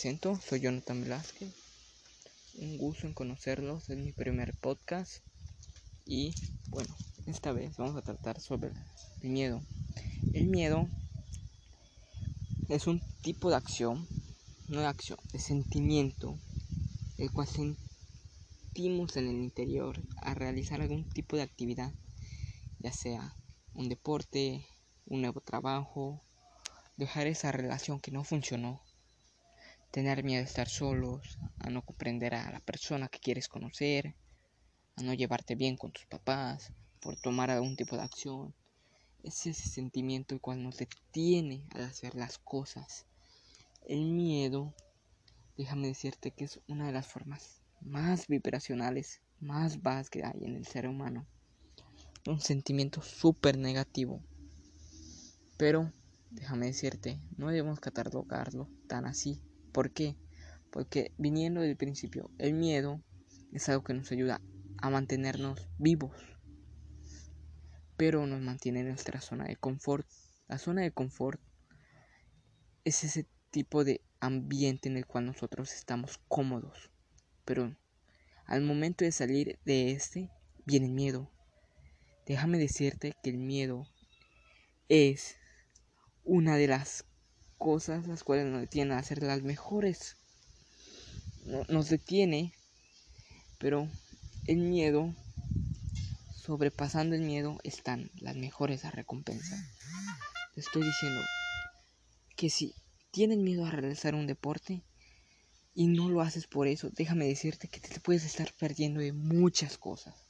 presento, soy Jonathan Velázquez. Un gusto en conocerlos, es mi primer podcast. Y bueno, esta vez vamos a tratar sobre el miedo. El miedo es un tipo de acción, no de acción, de sentimiento, el cual sentimos en el interior a realizar algún tipo de actividad, ya sea un deporte, un nuevo trabajo, dejar esa relación que no funcionó tener miedo a estar solos, a no comprender a la persona que quieres conocer, a no llevarte bien con tus papás, por tomar algún tipo de acción. Es ese sentimiento el cual nos detiene al hacer las cosas. El miedo, déjame decirte que es una de las formas más vibracionales, más bajas que hay en el ser humano. Un sentimiento súper negativo. Pero, déjame decirte, no debemos catalogarlo tan así ¿Por qué? Porque viniendo del principio, el miedo es algo que nos ayuda a mantenernos vivos, pero nos mantiene en nuestra zona de confort. La zona de confort es ese tipo de ambiente en el cual nosotros estamos cómodos, pero al momento de salir de este viene el miedo. Déjame decirte que el miedo es una de las cosas las cuales nos detienen a hacer las mejores. nos detiene, pero el miedo, sobrepasando el miedo, están las mejores a recompensar. Te estoy diciendo que si tienes miedo a realizar un deporte y no lo haces por eso, déjame decirte que te puedes estar perdiendo de muchas cosas.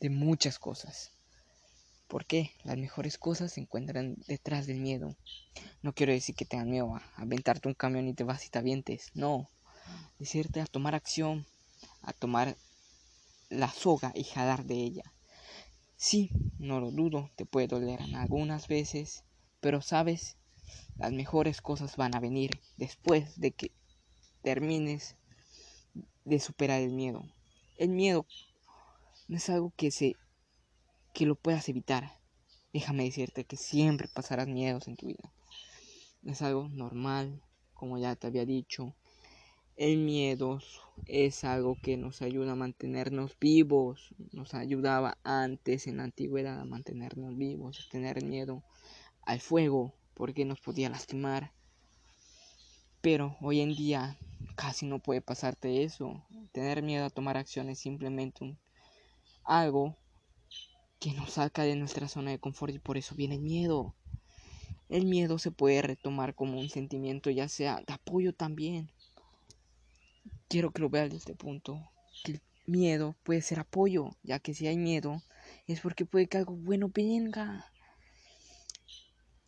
De muchas cosas. ¿Por qué? Las mejores cosas se encuentran detrás del miedo. No quiero decir que tengas miedo a aventarte un camión y te vas y te avientes. No. Decirte a tomar acción, a tomar la soga y jalar de ella. Sí, no lo dudo, te puede doler algunas veces, pero sabes, las mejores cosas van a venir después de que termines de superar el miedo. El miedo no es algo que se que lo puedas evitar. Déjame decirte que siempre pasarás miedos en tu vida. Es algo normal, como ya te había dicho. El miedo es algo que nos ayuda a mantenernos vivos. Nos ayudaba antes en la antigüedad a mantenernos vivos, a tener miedo al fuego, porque nos podía lastimar. Pero hoy en día casi no puede pasarte eso. Tener miedo a tomar acciones simplemente un, algo que nos saca de nuestra zona de confort y por eso viene el miedo. El miedo se puede retomar como un sentimiento ya sea de apoyo también. Quiero que lo veas desde este punto. Que el miedo puede ser apoyo, ya que si hay miedo es porque puede que algo bueno venga.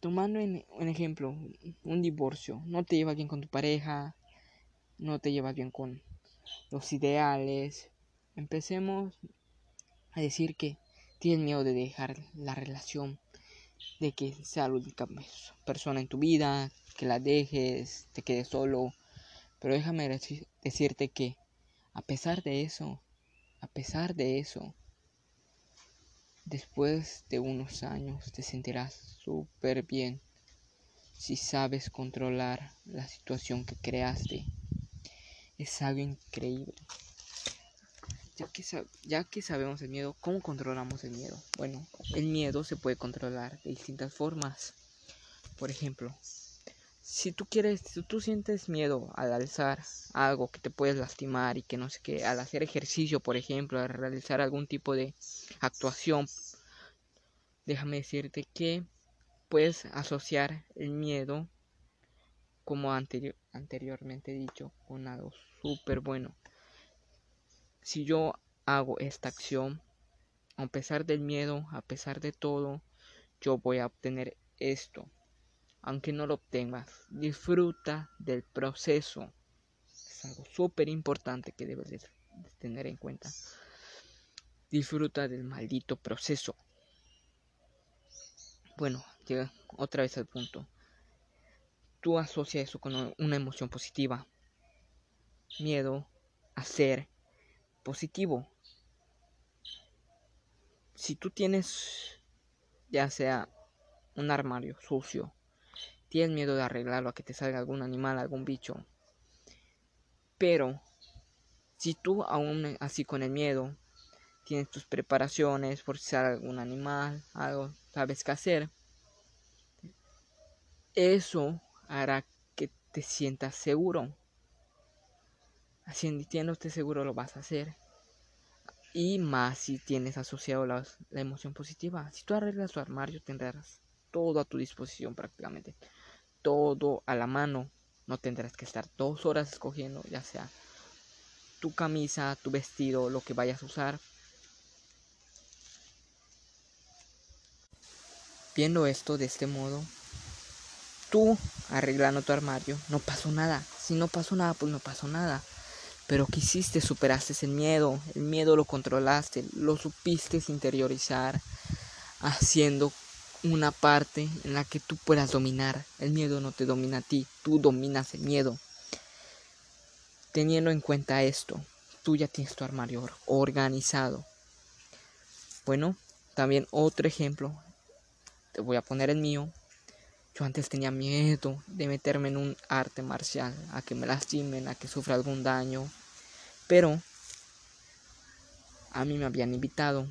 Tomando en, un ejemplo un divorcio, no te llevas bien con tu pareja, no te llevas bien con los ideales. Empecemos a decir que Tienes miedo de dejar la relación, de que sea la única persona en tu vida, que la dejes, te quedes solo. Pero déjame decirte que a pesar de eso, a pesar de eso, después de unos años te sentirás súper bien si sabes controlar la situación que creaste. Es algo increíble ya que, sabemos el miedo, ¿cómo controlamos el miedo? Bueno, el miedo se puede controlar de distintas formas. Por ejemplo, si tú quieres, si tú sientes miedo al alzar algo que te puedes lastimar y que no sé qué, al hacer ejercicio, por ejemplo, al realizar algún tipo de actuación, déjame decirte que puedes asociar el miedo, como anteriormente dicho, con algo súper bueno si yo hago esta acción, a pesar del miedo, a pesar de todo, yo voy a obtener esto. Aunque no lo obtengas, disfruta del proceso. Es algo súper importante que debes de tener en cuenta. Disfruta del maldito proceso. Bueno, llega otra vez al punto. Tú asocias eso con una emoción positiva. Miedo, hacer, positivo. Si tú tienes ya sea un armario sucio, tienes miedo de arreglarlo a que te salga algún animal, algún bicho, Pero si tú aún así con el miedo tienes tus preparaciones por si algún animal, algo, sabes qué hacer, eso hará que te sientas seguro. Sintiéndote seguro lo vas a hacer. Y más si tienes asociado la, la emoción positiva. Si tú arreglas tu armario tendrás todo a tu disposición prácticamente. Todo a la mano. No tendrás que estar dos horas escogiendo ya sea tu camisa, tu vestido, lo que vayas a usar. Viendo esto de este modo, tú arreglando tu armario, no pasó nada. Si no pasó nada, pues no pasó nada. Pero ¿qué hiciste? Superaste el miedo. El miedo lo controlaste, lo supiste interiorizar, haciendo una parte en la que tú puedas dominar. El miedo no te domina a ti, tú dominas el miedo. Teniendo en cuenta esto, tú ya tienes tu armario organizado. Bueno, también otro ejemplo, te voy a poner el mío. Yo antes tenía miedo de meterme en un arte marcial, a que me lastimen, a que sufra algún daño. Pero a mí me habían invitado.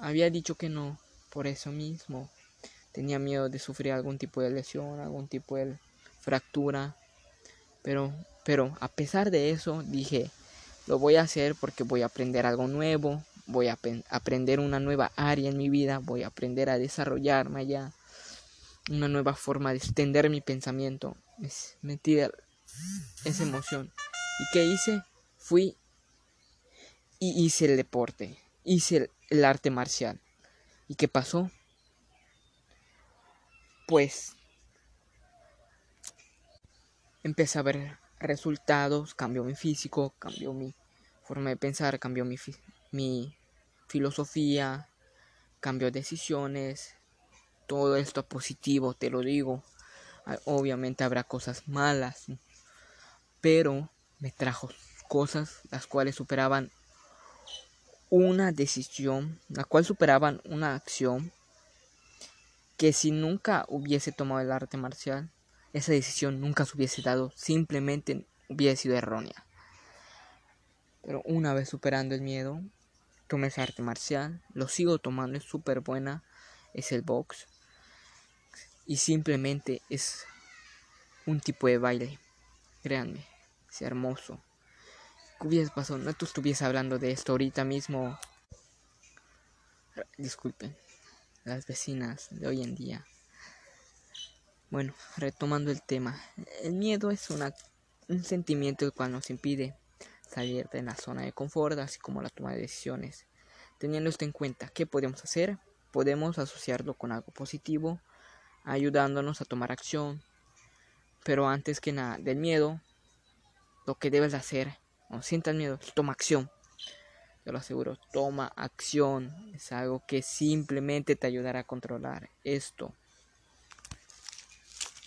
Había dicho que no, por eso mismo. Tenía miedo de sufrir algún tipo de lesión, algún tipo de fractura. Pero, pero a pesar de eso, dije, lo voy a hacer porque voy a aprender algo nuevo, voy a aprender una nueva área en mi vida, voy a aprender a desarrollarme allá, una nueva forma de extender mi pensamiento. Es mentira esa emoción. ¿Y qué hice? Fui y hice el deporte, hice el arte marcial. ¿Y qué pasó? Pues empecé a ver resultados, cambió mi físico, cambió mi forma de pensar, cambió mi, mi filosofía, cambió decisiones, todo esto positivo, te lo digo. Obviamente habrá cosas malas, pero me trajo cosas las cuales superaban una decisión, la cual superaban una acción que si nunca hubiese tomado el arte marcial, esa decisión nunca se hubiese dado, simplemente hubiese sido errónea. Pero una vez superando el miedo, tomé ese arte marcial, lo sigo tomando, es súper buena, es el box. Y simplemente es un tipo de baile, créanme, es hermoso. ¿Qué hubiese pasado? No tú estuviese hablando de esto ahorita mismo. Disculpen, las vecinas de hoy en día. Bueno, retomando el tema, el miedo es una, un sentimiento el cual nos impide salir de la zona de confort, así como la toma de decisiones. Teniendo esto en cuenta, ¿qué podemos hacer? Podemos asociarlo con algo positivo, ayudándonos a tomar acción. Pero antes que nada del miedo, lo que debes hacer, no sientas miedo, toma acción. Te lo aseguro, toma acción. Es algo que simplemente te ayudará a controlar esto.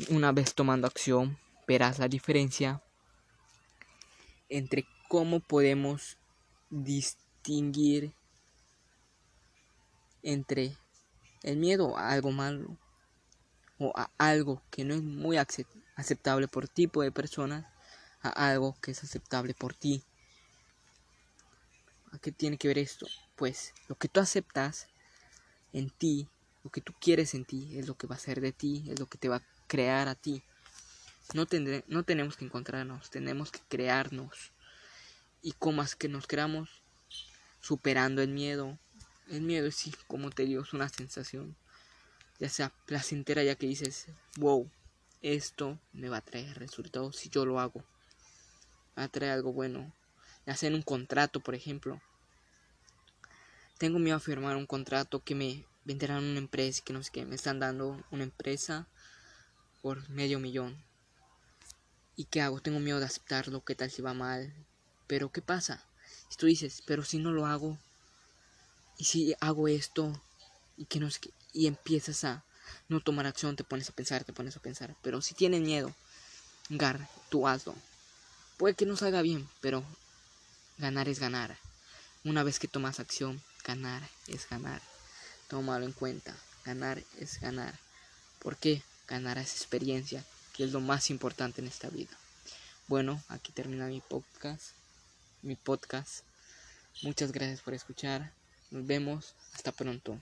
Una vez tomando acción, verás la diferencia entre cómo podemos distinguir entre el miedo a algo malo o a algo que no es muy aceptable por tipo de personas a algo que es aceptable por ti. ¿A qué tiene que ver esto? Pues lo que tú aceptas en ti, lo que tú quieres en ti, es lo que va a ser de ti, es lo que te va a crear a ti. No, tendré, no tenemos que encontrarnos, tenemos que crearnos. Y como es que nos creamos superando el miedo. El miedo es sí, como te digo, es una sensación. Ya sea placentera ya que dices, wow, esto me va a traer resultados si yo lo hago. Va a traer algo bueno. En un contrato, por ejemplo. Tengo miedo a firmar un contrato que me venderán una empresa que no sé qué. Me están dando una empresa por medio millón. ¿Y qué hago? Tengo miedo de aceptarlo, qué tal si va mal. Pero ¿qué pasa? Si tú dices, pero si no lo hago, y si hago esto, y que no sé qué, y empiezas a no tomar acción, te pones a pensar, te pones a pensar. Pero si tienes miedo, gar, tú hazlo. Puede que no salga bien, pero ganar es ganar. Una vez que tomas acción, ganar es ganar. Tómalo en cuenta. Ganar es ganar. ¿Por qué? ganarás experiencia, que es lo más importante en esta vida. Bueno, aquí termina mi podcast. Mi podcast. Muchas gracias por escuchar. Nos vemos. Hasta pronto.